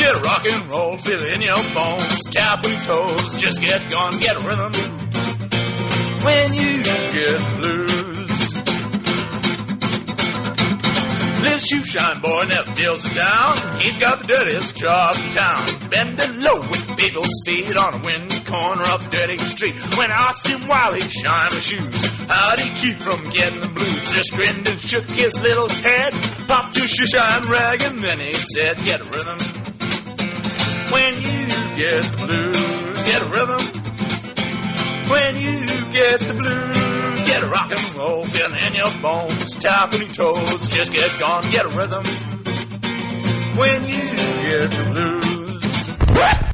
Get a rock and roll, feel in your bones. Tap your toes, just get gone. Get a rhythm when you get blues. Little shoe shine boy never feels it down. He's got the dirtiest job in town. Bending low with people's feet on a windy corner of a dirty street. When I asked him why he shined my shoes, how'd he keep from getting the blues? Just grinned and shook his little head, popped his shoe shine rag, and then he said, Get a rhythm. When you get the blues, get a rhythm. When you get the blues, get a rock and roll feeling in your bones, tapping your toes, just get gone, get a rhythm. When you get the blues.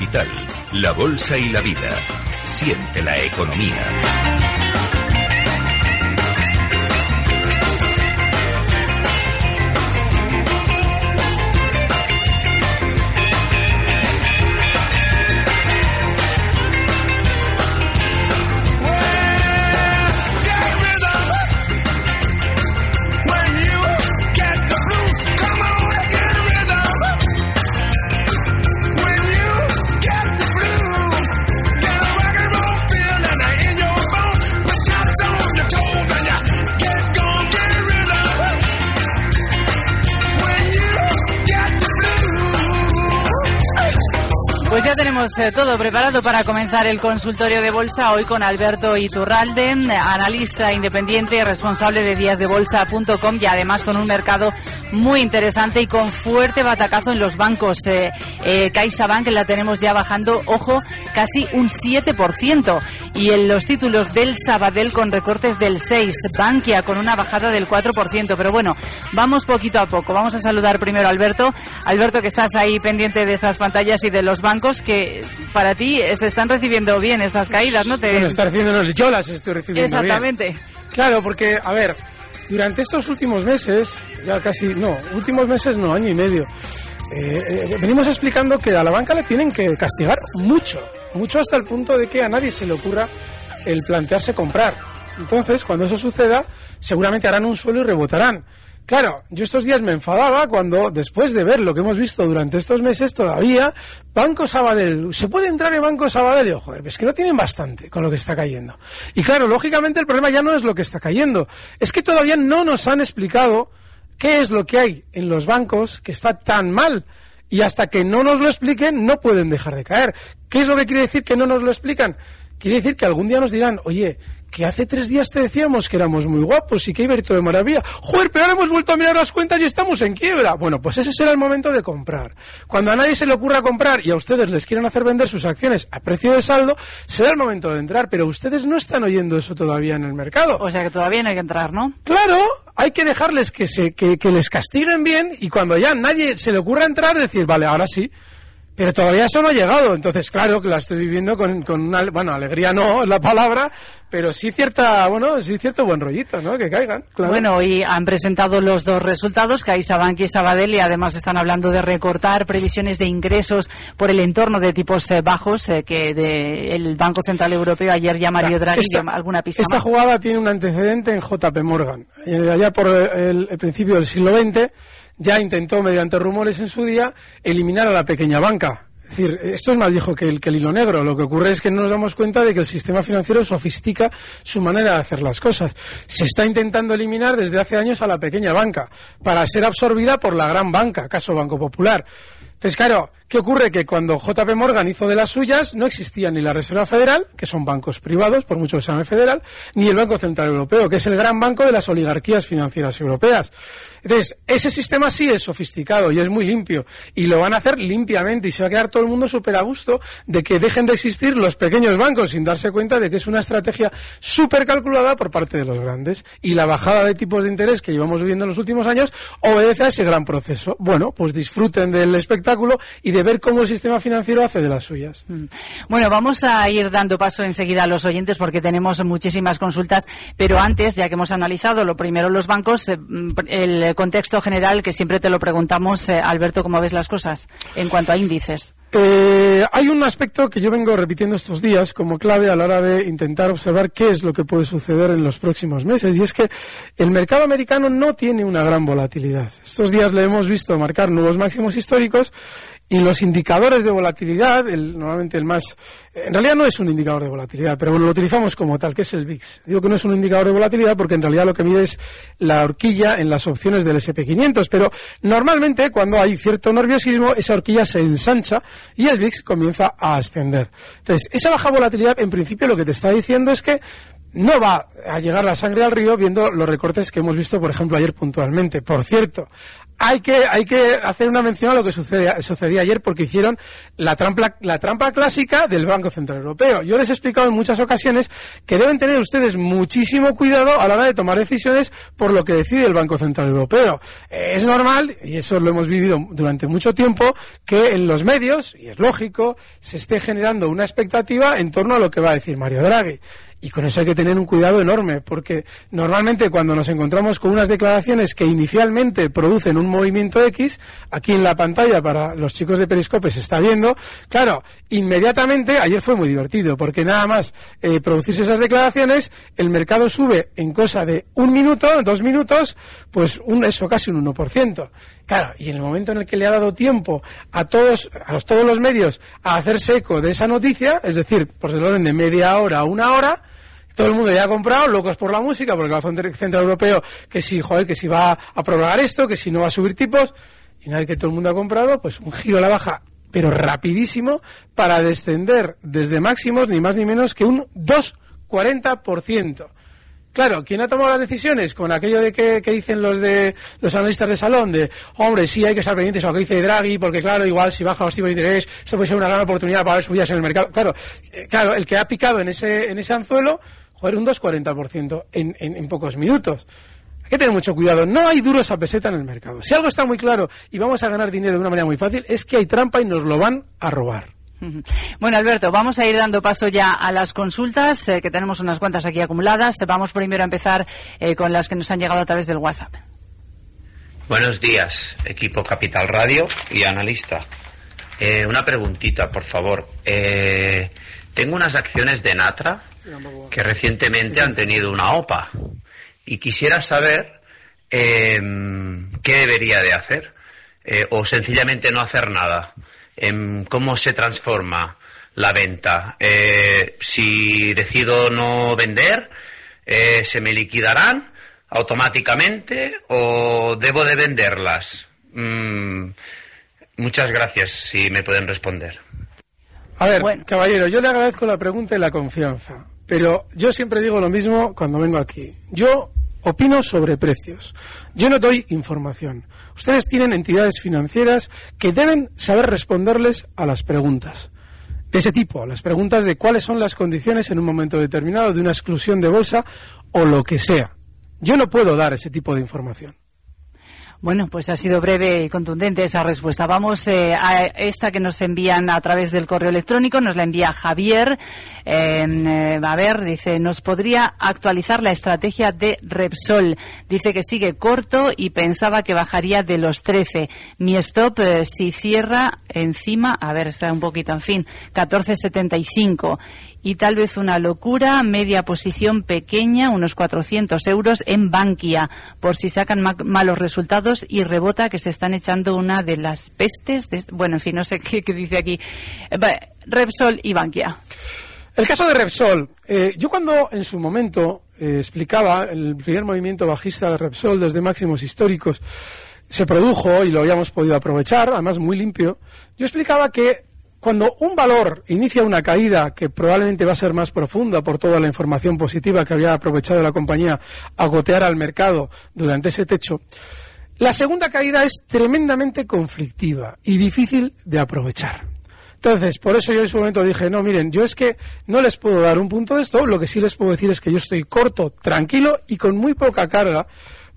Capital, la bolsa y la vida. Siente la economía. Tenemos eh, todo preparado para comenzar el consultorio de bolsa hoy con Alberto Iturralde, analista independiente, responsable de díasdebolsa.com y además con un mercado muy interesante y con fuerte batacazo en los bancos. Eh, eh, CaixaBank la tenemos ya bajando, ojo, casi un 7%. Y en los títulos del Sabadell con recortes del 6%, Bankia con una bajada del 4%. Pero bueno, vamos poquito a poco. Vamos a saludar primero a Alberto. Alberto, que estás ahí pendiente de esas pantallas y de los bancos que para ti se están recibiendo bien esas caídas, ¿no? Te... Bueno, está recibiéndonos, yo las estoy recibiendo bien. Exactamente. Claro, porque, a ver, durante estos últimos meses, ya casi, no, últimos meses no, año y medio, eh, eh, venimos explicando que a la banca le tienen que castigar mucho, mucho hasta el punto de que a nadie se le ocurra el plantearse comprar. Entonces, cuando eso suceda, seguramente harán un suelo y rebotarán. Claro, yo estos días me enfadaba cuando, después de ver lo que hemos visto durante estos meses, todavía, Banco Sabadell, ¿se puede entrar en Banco Sabadell? Y joder, es que no tienen bastante con lo que está cayendo. Y claro, lógicamente el problema ya no es lo que está cayendo, es que todavía no nos han explicado qué es lo que hay en los bancos que está tan mal. Y hasta que no nos lo expliquen, no pueden dejar de caer. ¿Qué es lo que quiere decir que no nos lo explican? Quiere decir que algún día nos dirán, oye, que hace tres días te decíamos que éramos muy guapos y que iba a ir todo de maravilla. Joder, pero ahora hemos vuelto a mirar las cuentas y estamos en quiebra. Bueno, pues ese será el momento de comprar. Cuando a nadie se le ocurra comprar y a ustedes les quieren hacer vender sus acciones a precio de saldo, será el momento de entrar. Pero ustedes no están oyendo eso todavía en el mercado. O sea que todavía no hay que entrar, ¿no? Claro, hay que dejarles que, se, que, que les castiguen bien y cuando ya nadie se le ocurra entrar, decir, vale, ahora sí. Pero todavía eso no ha llegado, entonces claro que la estoy viviendo con, con una, bueno, alegría no es la palabra, pero sí cierta, bueno, sí cierto buen rollito, ¿no? Que caigan, claro. Bueno, y han presentado los dos resultados, CaixaBank y Sabadell, y además están hablando de recortar previsiones de ingresos por el entorno de tipos eh, bajos eh, que de el Banco Central Europeo ayer ya Mario Draghi Esta- alguna pista Esta más. jugada tiene un antecedente en JP Morgan. Allá por el, el principio del siglo XX ya intentó, mediante rumores en su día, eliminar a la pequeña banca. Es decir, esto es más viejo que el, hilo negro. Lo que ocurre es que no nos damos cuenta de que el sistema financiero sofistica su manera de hacer las cosas. Se está intentando eliminar desde hace años a la pequeña banca para ser absorbida por la gran banca, caso Banco Popular. Entonces, claro, ¿qué ocurre? Que cuando JP Morgan hizo de las suyas, no existía ni la Reserva Federal, que son bancos privados, por mucho que se llame federal, ni el Banco Central Europeo, que es el gran banco de las oligarquías financieras europeas. Entonces, ese sistema sí es sofisticado y es muy limpio, y lo van a hacer limpiamente, y se va a quedar todo el mundo súper a gusto de que dejen de existir los pequeños bancos, sin darse cuenta de que es una estrategia súper calculada por parte de los grandes. Y la bajada de tipos de interés que llevamos viviendo en los últimos años obedece a ese gran proceso. Bueno, pues disfruten del espectáculo y de ver cómo el sistema financiero hace de las suyas. Mm. Bueno, vamos a ir dando paso enseguida a los oyentes porque tenemos muchísimas consultas, pero antes, ya que hemos analizado lo primero los bancos, eh, mm, el contexto general que siempre te lo preguntamos, eh, Alberto, ¿cómo ves las cosas en cuanto a índices? Eh, hay un aspecto que yo vengo repitiendo estos días como clave a la hora de intentar observar qué es lo que puede suceder en los próximos meses y es que el mercado americano no tiene una gran volatilidad. Estos días le hemos visto marcar nuevos máximos históricos y los indicadores de volatilidad, el- normalmente el más, en realidad no es un indicador de volatilidad, pero bueno, lo utilizamos como tal, que es el VIX. Digo que no es un indicador de volatilidad porque en realidad lo que mide es la horquilla en las opciones del SP500, pero normalmente cuando hay cierto nerviosismo, esa horquilla se ensancha y el VIX comienza a ascender. Entonces, esa baja volatilidad, en principio, lo que te está diciendo es que no va a llegar la sangre al río viendo los recortes que hemos visto, por ejemplo, ayer puntualmente. Por cierto, hay que, hay que hacer una mención a lo que sucedía ayer porque hicieron la trampa, la trampa clásica del Banco Central Europeo. Yo les he explicado en muchas ocasiones que deben tener ustedes muchísimo cuidado a la hora de tomar decisiones por lo que decide el Banco Central Europeo. Eh, es normal, y eso lo hemos vivido durante mucho tiempo, que en los medios, y es lógico, se esté generando una expectativa en torno a lo que va a decir Mario Draghi. Y con eso hay que tener un cuidado enorme, porque normalmente cuando nos encontramos con unas declaraciones que inicialmente producen un movimiento X, aquí en la pantalla para los chicos de Periscope se está viendo, claro, inmediatamente, ayer fue muy divertido, porque nada más eh, producirse esas declaraciones, el mercado sube en cosa de un minuto, dos minutos, pues un, eso, casi un 1%. Claro, y en el momento en el que le ha dado tiempo a todos, a los, todos los medios a hacerse eco de esa noticia, es decir, por el orden de media hora a una hora, todo el mundo ya ha comprado, locos por la música, porque el Banco Central Europeo, que si, joder, que si va a prorrogar esto, que si no va a subir tipos, y una vez que todo el mundo ha comprado, pues un giro a la baja, pero rapidísimo, para descender desde máximos ni más ni menos que un 2,40%. Claro, ¿quién ha tomado las decisiones? Con aquello de que, que dicen los de los analistas de salón, de hombre, sí hay que estar pendientes a lo que dice Draghi, porque claro, igual si baja los tipos de interés, esto puede ser una gran oportunidad para ver subidas en el mercado. Claro, eh, claro, el que ha picado en ese, en ese anzuelo, joder, un 2,40% en, en, en pocos minutos. Hay que tener mucho cuidado. No hay duros a peseta en el mercado. Si algo está muy claro y vamos a ganar dinero de una manera muy fácil, es que hay trampa y nos lo van a robar. Bueno, Alberto, vamos a ir dando paso ya a las consultas, eh, que tenemos unas cuantas aquí acumuladas. Vamos primero a empezar eh, con las que nos han llegado a través del WhatsApp. Buenos días, equipo Capital Radio y analista. Eh, una preguntita, por favor. Eh, tengo unas acciones de Natra que recientemente han tenido una OPA y quisiera saber eh, qué debería de hacer eh, o sencillamente no hacer nada. Em, ¿Cómo se transforma la venta? Eh, si decido no vender, eh, ¿se me liquidarán automáticamente o debo de venderlas? Mm, muchas gracias si me pueden responder. A ver, Bueno. caballero, yo le agradezco la pregunta y la confianza, pero yo siempre digo lo mismo cuando vengo aquí. Yo opino sobre precios. Yo no doy información. Ustedes tienen entidades financieras que deben saber responderles a las preguntas. De ese tipo, las preguntas de cuáles son las condiciones en un momento determinado de una exclusión de bolsa o lo que sea. Yo no puedo dar ese tipo de información. Bueno, pues ha sido breve y contundente esa respuesta. Vamos eh, a esta que nos envían a través del correo electrónico. Nos la envía Javier. Eh, a ver, dice, ¿nos podría actualizar la estrategia de Repsol? Dice que sigue corto y pensaba que bajaría de los 13. Mi stop, eh, si cierra encima, a ver, está un poquito, en fin, 14.75 y tal vez una locura, media posición pequeña, unos 400 euros en Bankia, por si sacan malos resultados y rebota que se están echando una de las pestes. bueno, en fin, no sé qué, dice aquí. Repsol y Bankia. El caso de Repsol. Eh, yo cuando en su momento eh, explicaba el primer movimiento bajista de Repsol desde máximos históricos, se produjo y lo habíamos podido aprovechar, además muy limpio, yo explicaba que cuando un valor inicia una caída que probablemente va a ser más profunda por toda la información positiva que había aprovechado la compañía a gotear al mercado durante ese techo, la segunda caída es tremendamente conflictiva y difícil de aprovechar. Entonces, por eso yo en su momento dije, no, miren, yo es que no les puedo dar un punto de esto, lo que sí les puedo decir es que yo estoy corto, tranquilo y con muy poca carga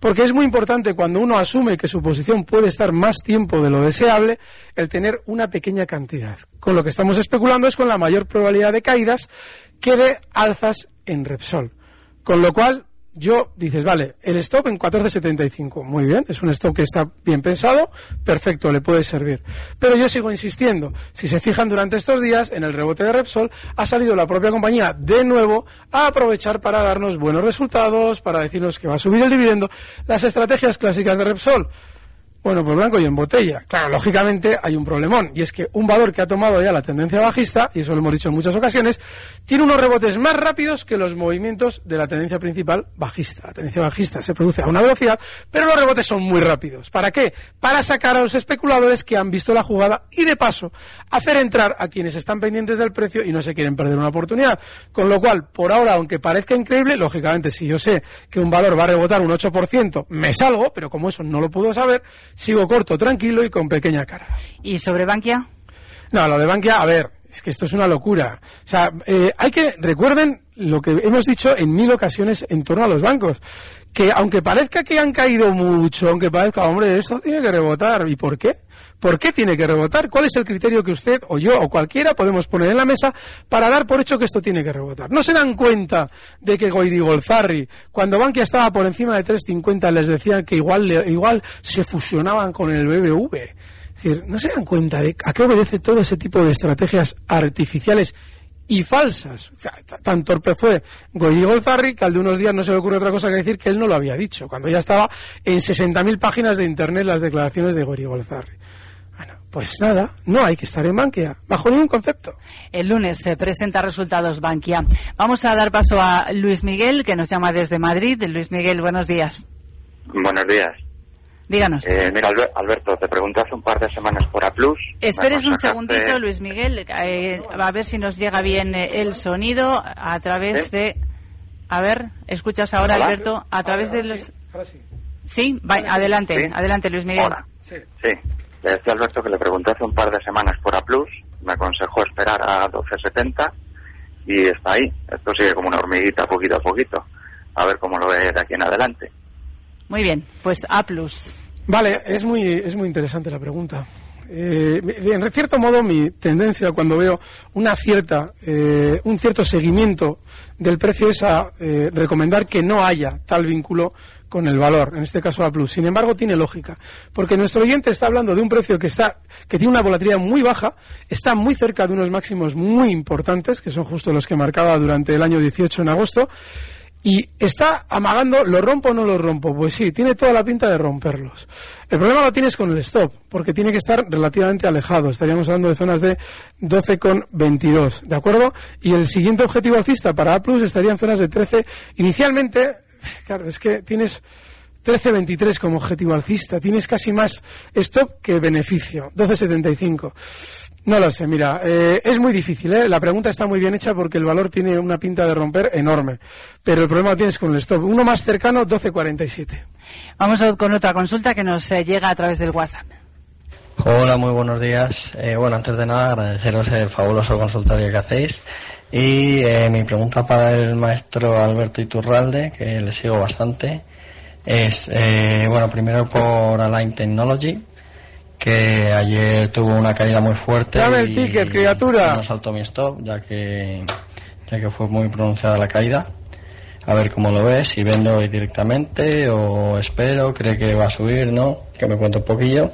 porque es muy importante cuando uno asume que su posición puede estar más tiempo de lo deseable, el tener una pequeña cantidad. Con lo que estamos especulando es con la mayor probabilidad de caídas que de alzas en Repsol. Con lo cual, yo dices, vale, el stop en 14.75, muy bien, es un stop que está bien pensado, perfecto, le puede servir. Pero yo sigo insistiendo, si se fijan durante estos días, en el rebote de Repsol, ha salido la propia compañía de nuevo a aprovechar para darnos buenos resultados, para decirnos que va a subir el dividendo. Las estrategias clásicas de Repsol, bueno, pues blanco y en botella. Claro, lógicamente hay un problemón, y es que un valor que ha tomado ya la tendencia bajista, y eso lo hemos dicho en muchas ocasiones, tiene unos rebotes más rápidos que los movimientos de la tendencia principal bajista. La tendencia bajista se produce a una velocidad, pero los rebotes son muy rápidos. ¿Para qué? Para sacar a los especuladores que han visto la jugada y, de paso, hacer entrar a quienes están pendientes del precio y no se quieren perder una oportunidad. Con lo cual, por ahora, aunque parezca increíble, lógicamente, si yo sé que un valor va a rebotar un 8%, me salgo, pero como eso no lo puedo saber, sigo corto, tranquilo y con pequeña carga. ¿Y sobre Bankia? No, lo de Bankia, a ver, es que esto es una locura. O sea, eh, hay que, recuerden lo que hemos dicho en mil ocasiones en torno a los bancos, que aunque parezca que han caído mucho, aunque parezca, hombre, esto tiene que rebotar. ¿Y por qué? ¿Por qué tiene que rebotar? ¿Cuál es el criterio que usted o yo o cualquiera podemos poner en la mesa para dar por hecho que esto tiene que rebotar? ¿No se dan cuenta de que Goiri Golzarri, cuando Bankia estaba por encima de 3.50, les decían que igual, igual se fusionaban con el BBV? Es decir, ¿no se dan cuenta de a qué obedece todo ese tipo de estrategias artificiales y falsas. Tan torpe fue Goyi Golzarri que al de unos días no se le ocurre otra cosa que decir que él no lo había dicho, cuando ya estaba en 60.000 páginas de internet las declaraciones de Goyi Golzarri. Pues nada, no hay que estar en Bankia, bajo ningún concepto. El lunes se presenta resultados Bankia. Vamos a dar paso a Luis Miguel, que nos llama desde Madrid. Luis Miguel, buenos días. Buenos días. Díganos. Eh, mira, Alberto, te pregunté hace un par de semanas por A Plus. Esperes un segundito, Luis Miguel, eh, a ver si nos llega bien eh, el sonido a través de. A ver, escuchas ahora, Alberto, a través de los. Sí, adelante, adelante, Luis Miguel. Sí. sí, le decía Alberto que le pregunté hace un par de semanas por A Plus, me aconsejó esperar a 12.70 y está ahí. Esto sigue como una hormiguita poquito a poquito. A ver cómo lo ve de aquí en adelante. Muy bien, pues A. Vale, es muy, es muy interesante la pregunta. Eh, en cierto modo, mi tendencia cuando veo una cierta, eh, un cierto seguimiento del precio es a eh, recomendar que no haya tal vínculo con el valor, en este caso A Plus. Sin embargo, tiene lógica, porque nuestro oyente está hablando de un precio que está, que tiene una volatilidad muy baja, está muy cerca de unos máximos muy importantes, que son justo los que marcaba durante el año 18 en agosto, y está amagando, ¿lo rompo o no lo rompo? Pues sí, tiene toda la pinta de romperlos. El problema lo tienes con el stop, porque tiene que estar relativamente alejado. Estaríamos hablando de zonas de 12,22, ¿de acuerdo? Y el siguiente objetivo alcista para A estaría en zonas de 13. Inicialmente, claro, es que tienes 13.23 como objetivo alcista, tienes casi más stop que beneficio, 12.75. No lo sé, mira, eh, es muy difícil, ¿eh? La pregunta está muy bien hecha porque el valor tiene una pinta de romper enorme. Pero el problema lo tienes con el stop. Uno más cercano, 12.47. Vamos con otra consulta que nos eh, llega a través del WhatsApp. Hola, muy buenos días. Eh, bueno, antes de nada, agradeceros el fabuloso consultorio que hacéis. Y mi pregunta para el maestro Alberto Iturralde, que le sigo bastante es, eh, bueno, primero por Align Technology, que ayer tuvo una caída muy fuerte. Dame el ticket, criatura. No saltó mi stop, ya que, ya que fue muy pronunciada la caída. A ver cómo lo ves, si vendo hoy directamente o espero, cree que va a subir, ¿no? Que me cuento un poquillo.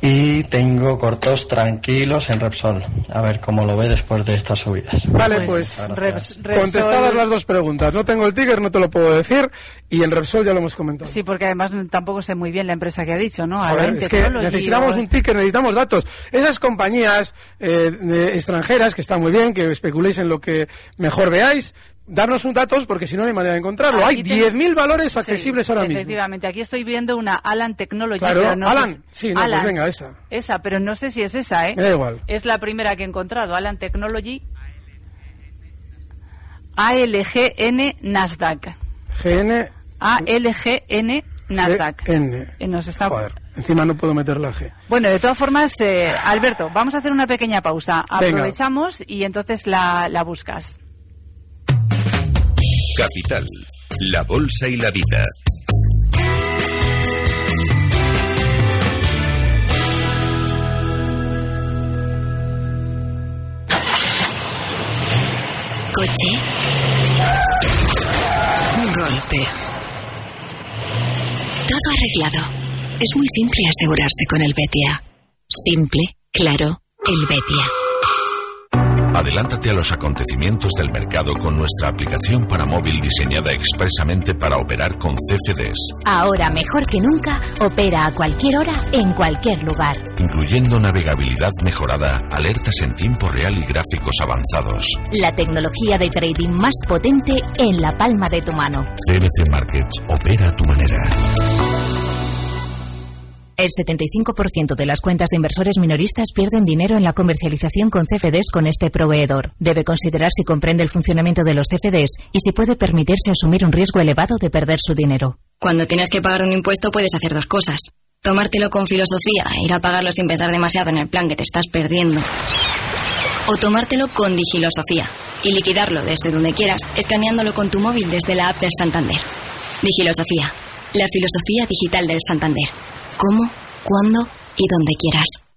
Y tengo cortos tranquilos en Repsol. A ver cómo lo ve después de estas subidas. Vale, pues, Gracias. contestadas las dos preguntas. No tengo el ticker, no te lo puedo decir. Y en Repsol ya lo hemos comentado. Sí, porque además tampoco sé muy bien la empresa que ha dicho, ¿no? Align es que necesitamos un ticker, necesitamos datos. Esas compañías eh, de- extranjeras, que están muy bien, que especuléis en lo que mejor veáis, darnos un datos porque si no no hay manera de encontrarlo. Aquí hay ten- 10.000 valores Sí, accesibles ahora mismo. Efectivamente, aquí estoy viendo una Alan Technology. Claro, no Alan. Sí, no, Alan. pues venga, esa. Esa, pero no sé si es esa, ¿eh? Me da igual. Es la primera que he encontrado, Alan Technology. ALGN Nasdaq. GN. ALGN Nasdaq. N. Nos está... Joder, encima no puedo meter la G. Bueno, de todas formas, eh, Alberto, vamos a hacer una pequeña pausa. Venga. Aprovechamos y entonces la, la buscas. Capital, la bolsa y la vida. Coche. Golpe. Todo arreglado. Es muy simple asegurarse con el Betia. Simple, claro, el Betia. Adelántate a los acontecimientos del mercado con nuestra aplicación para móvil diseñada expresamente para operar con CFDs, Ahora mejor que nunca, opera a cualquier hora, en cualquier lugar. incluyendo navegabilidad mejorada, alertas en tiempo real y gráficos avanzados. La tecnología de trading más potente en la palma de tu mano. CBC Markets opera a tu manera. El 75% de las cuentas de inversores minoristas pierden dinero en la comercialización con CFDs con este proveedor. Debe considerar si comprende el funcionamiento de los CFDs y si puede permitirse asumir un riesgo elevado de perder su dinero. Cuando tienes que pagar un impuesto puedes hacer dos cosas. Tomártelo con filosofía ir a pagarlo sin pensar demasiado en el plan que te estás perdiendo. O tomártelo con digilosofía y liquidarlo desde donde quieras, escaneándolo con tu móvil desde la app del Santander. Digilosofía, la filosofía digital del Santander. Cómo, cuándo y donde quieras.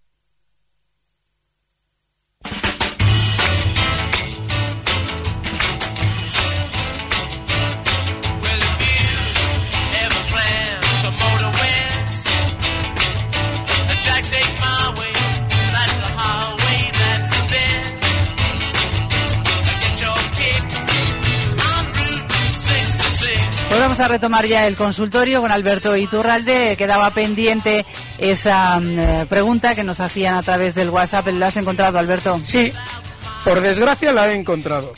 A retomar ya el consultorio con Alberto Iturralde. Quedaba pendiente esa mm, eh, pregunta que nos hacían a través del WhatsApp. ¿La has encontrado, Alberto? Sí, por desgracia la he encontrado.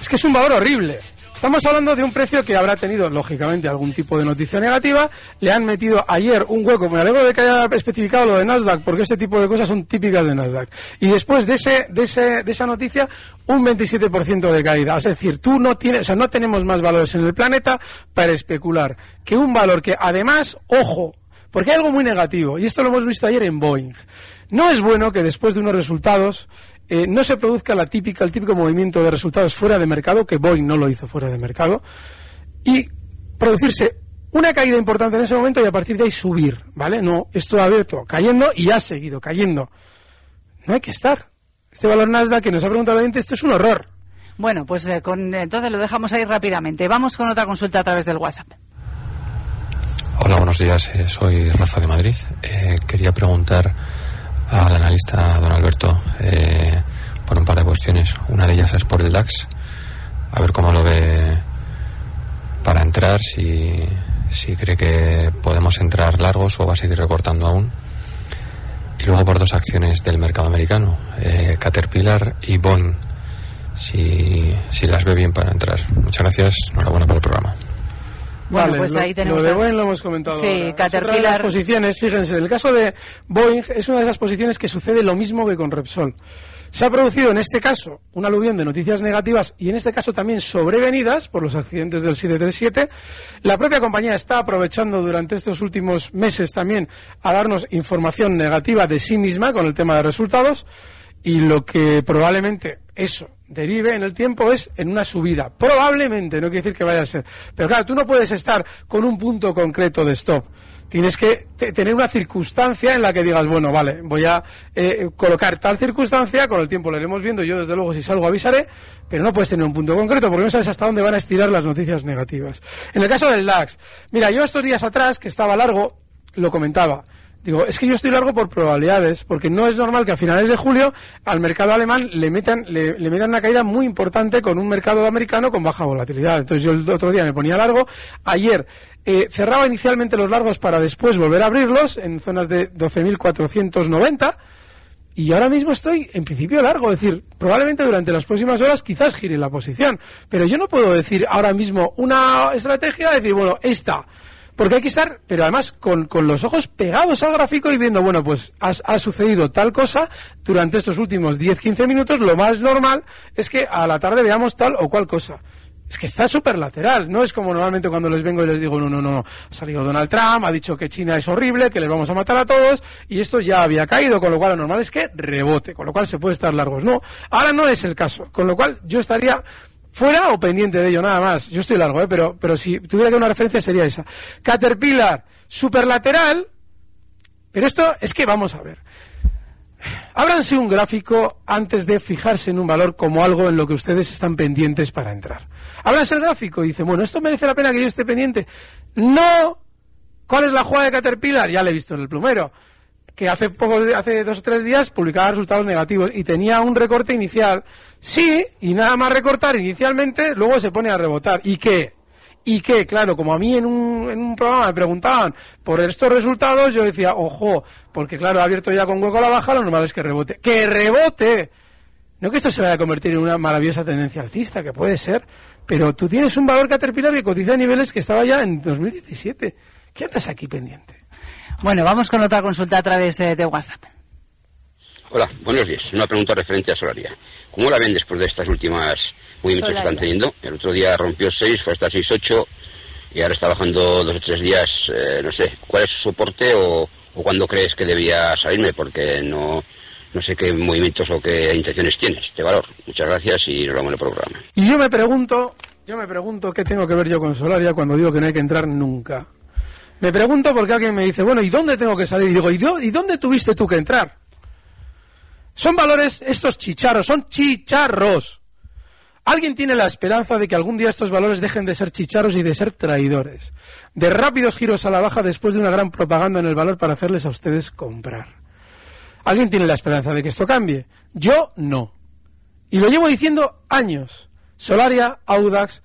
Es que es un valor horrible. Estamos hablando de un precio que habrá tenido, lógicamente, algún tipo de noticia negativa. Le han metido ayer un hueco. Me alegro de que haya especificado lo de Nasdaq, porque este tipo de cosas son típicas de Nasdaq. Y después de, ese, de, ese, de esa noticia, un 27% de caída. Es decir, tú no tienes, o sea, no tenemos más valores en el planeta para especular que un valor que, además, ojo, porque hay algo muy negativo, y esto lo hemos visto ayer en Boeing. No es bueno que después de unos resultados eh, no se produzca la típica, el típico movimiento de resultados fuera de mercado, que Boeing no lo hizo fuera de mercado, y producirse una caída importante en ese momento y a partir de ahí subir, ¿vale? No, esto ha abierto cayendo y ha seguido cayendo. No hay que estar. Este valor Nasdaq que nos ha preguntado la gente, esto es un horror. Bueno, pues eh, con, entonces lo dejamos ahí rápidamente. Vamos con otra consulta a través del WhatsApp. Hola, buenos días. eh, soy Rafa de Madrid. Eh, quería preguntar al analista don Alberto eh, por un par de cuestiones. Una de ellas es por el DAX. A ver cómo lo ve para entrar, si, si cree que podemos entrar largos o va a seguir recortando aún. Y luego por dos acciones del mercado americano, eh, Caterpillar y Boeing. Si, si las ve bien para entrar. Muchas gracias. Enhorabuena por el programa. Bueno, Vale, pues lo, ahí tenemos Lo de Boeing lo hemos comentado. Sí, ahora. Es otra de Caterpillar- las posiciones, fíjense, en el caso de Boeing es una de esas posiciones que sucede lo mismo que con Repsol. Se ha producido en este caso un aluvión de noticias negativas y en este caso también sobrevenidas por los accidentes del 737. La propia compañía está aprovechando durante estos últimos meses también a darnos información negativa de sí misma con el tema de resultados y lo que probablemente eso derive en el tiempo es en una subida. Probablemente, no quiere decir que vaya a ser. Pero claro, tú no puedes estar con un punto concreto de stop. Tienes que tener una circunstancia en la que digas, bueno, vale, voy a eh, colocar tal circunstancia, con el tiempo lo iremos viendo, yo desde luego si salgo avisaré, pero no puedes tener un punto concreto porque no sabes hasta dónde van a estirar las noticias negativas. En el caso del DAX, mira, yo estos días atrás, que estaba largo, lo comentaba. Digo, es que yo estoy largo por probabilidades, porque no es normal que a finales de julio al mercado alemán le metan, le, metan una caída muy importante con un mercado americano con baja volatilidad. Entonces yo el otro día me ponía largo. Ayer eh, cerraba inicialmente los largos para después volver a abrirlos en zonas de 12.490 y ahora mismo estoy en principio largo, es decir, probablemente durante las próximas horas quizás gire la posición, pero yo no puedo decir ahora mismo una estrategia, decir, bueno, esta porque hay que estar, pero además con, los ojos pegados al gráfico y viendo, bueno, pues ha, sucedido tal cosa durante estos últimos 10-15 minutos, lo más normal es que a la tarde veamos tal o cual cosa. Es que está súper lateral, no es como normalmente cuando les vengo y les digo, no, no, no, ha salido Donald Trump, ha dicho que China es horrible, que les vamos a matar a todos, y esto ya había caído, con lo cual lo normal es que rebote, con lo cual se puede estar largos. No, ahora no es el caso, con lo cual yo estaría fuera o pendiente de ello, nada más. Yo estoy largo, ¿eh? pero, pero si tuviera que una referencia sería esa. Caterpillar, superlateral, pero esto es que vamos a ver. Ábranse un gráfico antes de fijarse en un valor como algo en lo que ustedes están pendientes para entrar. Ábranse el gráfico y dicen, bueno, ¿esto merece la pena que yo esté pendiente? ¡No! ¿Cuál es la jugada de Caterpillar? Ya le he visto en el plumero que hace poco, hace dos o tres días publicaba resultados negativos y tenía un recorte inicial. Sí, y nada más recortar inicialmente, luego se pone a rebotar. ¿Y qué? Y qué? claro, como a mí en un, en un programa me preguntaban por estos resultados, yo decía, ojo, porque claro, ha abierto ya con hueco la baja, lo normal es que rebote. ¡Que rebote! No que esto se vaya a convertir en una maravillosa tendencia alcista, que puede ser, pero tú tienes un valor Caterpillar que cotiza a niveles que estaba ya en 2017. ¿Qué andas aquí pendiente? Bueno, vamos con otra consulta a través de WhatsApp. Hola, buenos días. Una pregunta referente a Solaria. ¿Cómo la ven después de estas últimas movimientos que están teniendo? El otro día rompió 6, fue hasta 6,8 y ahora está bajando dos o tres días. Eh, no sé, ¿cuál es su soporte o, o cuándo crees que debía salirme? Porque no, no sé qué movimientos o qué intenciones tiene este valor. Muchas gracias y nos vemos en el programa. Y yo me pregunto, yo me pregunto qué tengo que ver yo con Solaria cuando digo que no hay que entrar nunca. Me pregunto porque alguien me dice, bueno, ¿y dónde tengo que salir? Y digo, ¿y, dónde tuviste tú que entrar? Son valores, estos chicharros, son chicharros. Alguien tiene la esperanza de que algún día estos valores dejen de ser chicharros y de ser traidores. De rápidos giros a la baja después de una gran propaganda en el valor para hacerles a ustedes comprar. Alguien tiene la esperanza de que esto cambie. Yo no. Y lo llevo diciendo años. Solaria, Audax,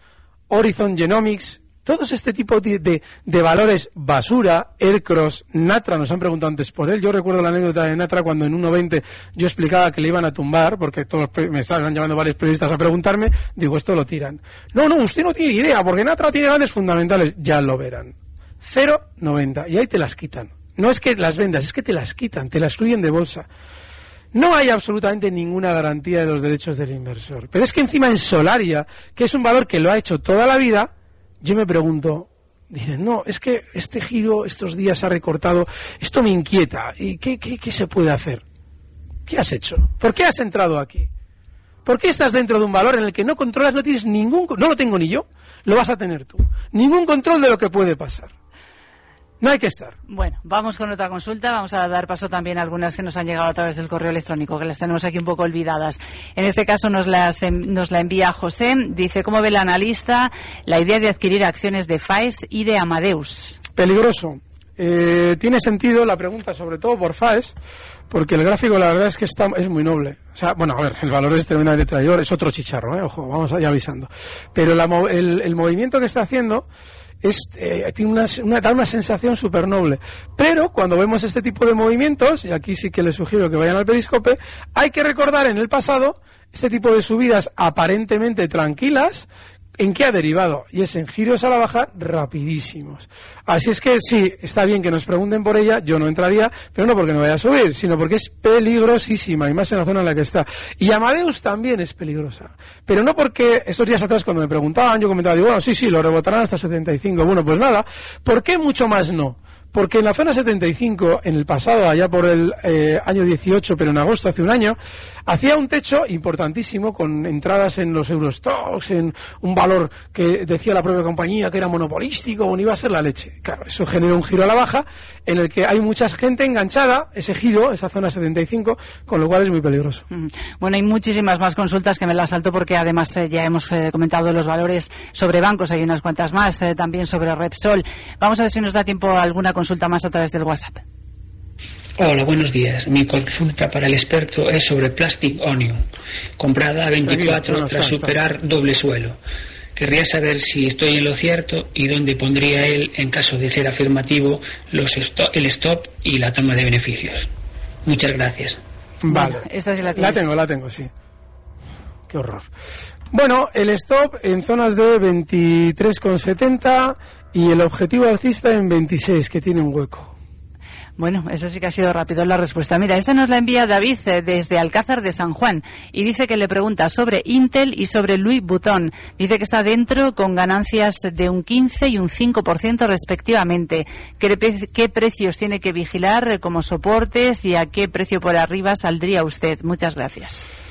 Horizon Genomics, todos este tipo de, de, valores basura, Aircross, Natra, nos han preguntado antes por él. Yo recuerdo la anécdota de Natra cuando en 1.20 yo explicaba que le iban a tumbar, porque todos me estaban llamando varios periodistas a preguntarme, digo, esto lo tiran. No, no, usted no tiene idea, porque Natra tiene grandes fundamentales, ya lo verán. 0,90, y ahí te las quitan. No es que las vendas, es que te las quitan, te las excluyen de bolsa. No hay absolutamente ninguna garantía de los derechos del inversor. Pero es que encima en Solaria, que es un valor que lo ha hecho toda la vida, yo me pregunto, dicen, no, es que este giro estos días ha recortado, esto me inquieta, ¿y qué, qué, se puede hacer? ¿Qué has hecho? ¿Por qué has entrado aquí? ¿Por qué estás dentro de un valor en el que no controlas, no tienes ningún, no lo tengo ni yo, lo vas a tener tú, ningún control de lo que puede pasar? No hay que estar. Bueno, vamos con otra consulta. Vamos a dar paso también a algunas que nos han llegado a través del correo electrónico, que las tenemos aquí un poco olvidadas. En este caso nos, las, nos la envía José. Dice, ¿cómo ve el analista la idea de adquirir acciones de FAES y de Amadeus? Peligroso. Eh, tiene sentido la pregunta, sobre todo por FAES, porque el gráfico la verdad es que está, es muy noble. O sea, bueno, a ver, el valor es tremendamente traidor, es otro chicharro, ¿eh? ojo, vamos ya avisando. Pero el, el movimiento que está haciendo es, eh, tiene una, una, da una sensación súper noble. Pero cuando vemos este tipo de movimientos, y aquí sí que les sugiero que vayan al periscope, hay que recordar en el pasado este tipo de subidas aparentemente tranquilas ¿En qué ha derivado? Y es en giros a la baja rapidísimos. Así es que sí, está bien que nos pregunten por ella, yo no entraría, pero no porque no vaya a subir, sino porque es peligrosísima, y más en la zona en la que está. Y Amadeus también es peligrosa. Pero no porque estos días atrás cuando me preguntaban, yo comentaba, digo, bueno, sí, sí, lo rebotarán hasta 75. Bueno, pues nada, ¿por qué mucho más no? Porque en la zona 75, en el pasado, allá por el eh, año 18, pero en agosto, hace un año, hacía un techo importantísimo con entradas en los Eurostocks, en un valor que decía la propia compañía que era monopolístico, o iba a ser la leche. Claro, eso genera un giro a la baja en el que hay mucha gente enganchada, ese giro, esa zona 75, con lo cual es muy peligroso. Bueno, hay muchísimas más consultas que me las salto porque además eh, ya hemos eh, comentado los valores sobre bancos, hay unas cuantas más, también sobre Repsol. Vamos a ver si nos da tiempo alguna consulta más a través del WhatsApp. Hola, buenos días. Mi consulta para el experto es sobre Plastic Onion, comprada a 24 tras superar doble suelo. Querría saber si estoy en lo cierto y dónde pondría él, en caso de ser afirmativo, los el stop y la toma de beneficios. Muchas gracias. Vale. esta sí la, la tengo, la tengo, sí. Qué horror. Bueno, el stop en zonas de 23,70 y el objetivo alcista en 26, que tiene un hueco. Bueno, eso sí que ha sido rápido la respuesta. Mira, esta nos la envía David eh, desde Alcázar de San Juan y dice que le pregunta sobre Intel y sobre Louis Vuitton. Dice que está dentro con ganancias de un 15 y un 5% respectivamente. ¿Qué, ¿Qué precios tiene que vigilar eh, como soportes y a qué precio por arriba saldría usted? Muchas gracias.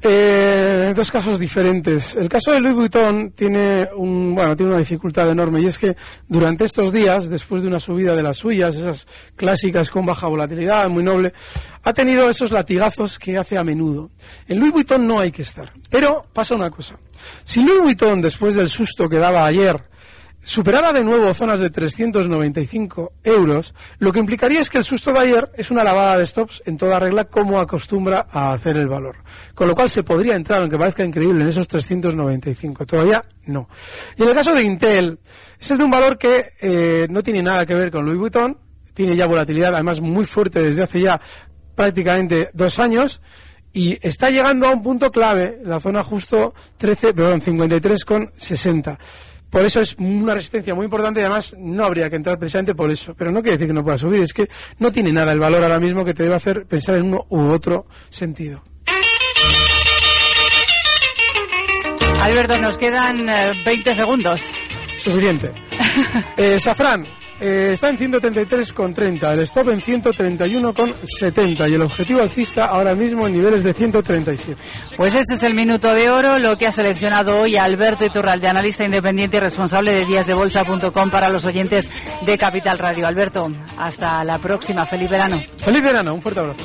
Eh, dos casos diferentes. El caso de Louis Vuitton tiene, un, bueno, tiene una dificultad enorme y es que durante estos días, después de una subida de las suyas, esas clásicas con baja volatilidad, muy noble, ha tenido esos latigazos que hace a menudo. En Louis Vuitton no hay que estar. Pero pasa una cosa. Si Louis Vuitton, después del susto que daba ayer, superara de nuevo zonas de 395 euros, lo que implicaría es que el susto de ayer es una lavada de stops en toda regla como acostumbra a hacer el valor. Con lo cual se podría entrar, aunque parezca increíble, en esos 395. Todavía no. Y en el caso de Intel, es el de un valor que eh, no tiene nada que ver con Louis Vuitton, tiene ya volatilidad, además muy fuerte desde hace ya prácticamente dos años, y está llegando a un punto clave, la zona justo 13, perdón, 53,60. Por eso es una resistencia muy importante y además no habría que entrar precisamente por eso. Pero no quiere decir que no pueda subir, es que no tiene nada el valor ahora mismo que te debe hacer pensar en uno u otro sentido. Alberto, nos quedan 20 segundos. Suficiente. Eh, Safran, eh, está en 133,30, el stop en 131,70 y el objetivo alcista ahora mismo en niveles de 137. Pues este es el minuto de oro, lo que ha seleccionado hoy Alberto Iturralde, analista independiente y responsable de díasdebolsa.com para los oyentes de Capital Radio. Alberto, hasta la próxima. Feliz verano. Feliz verano, un fuerte abrazo.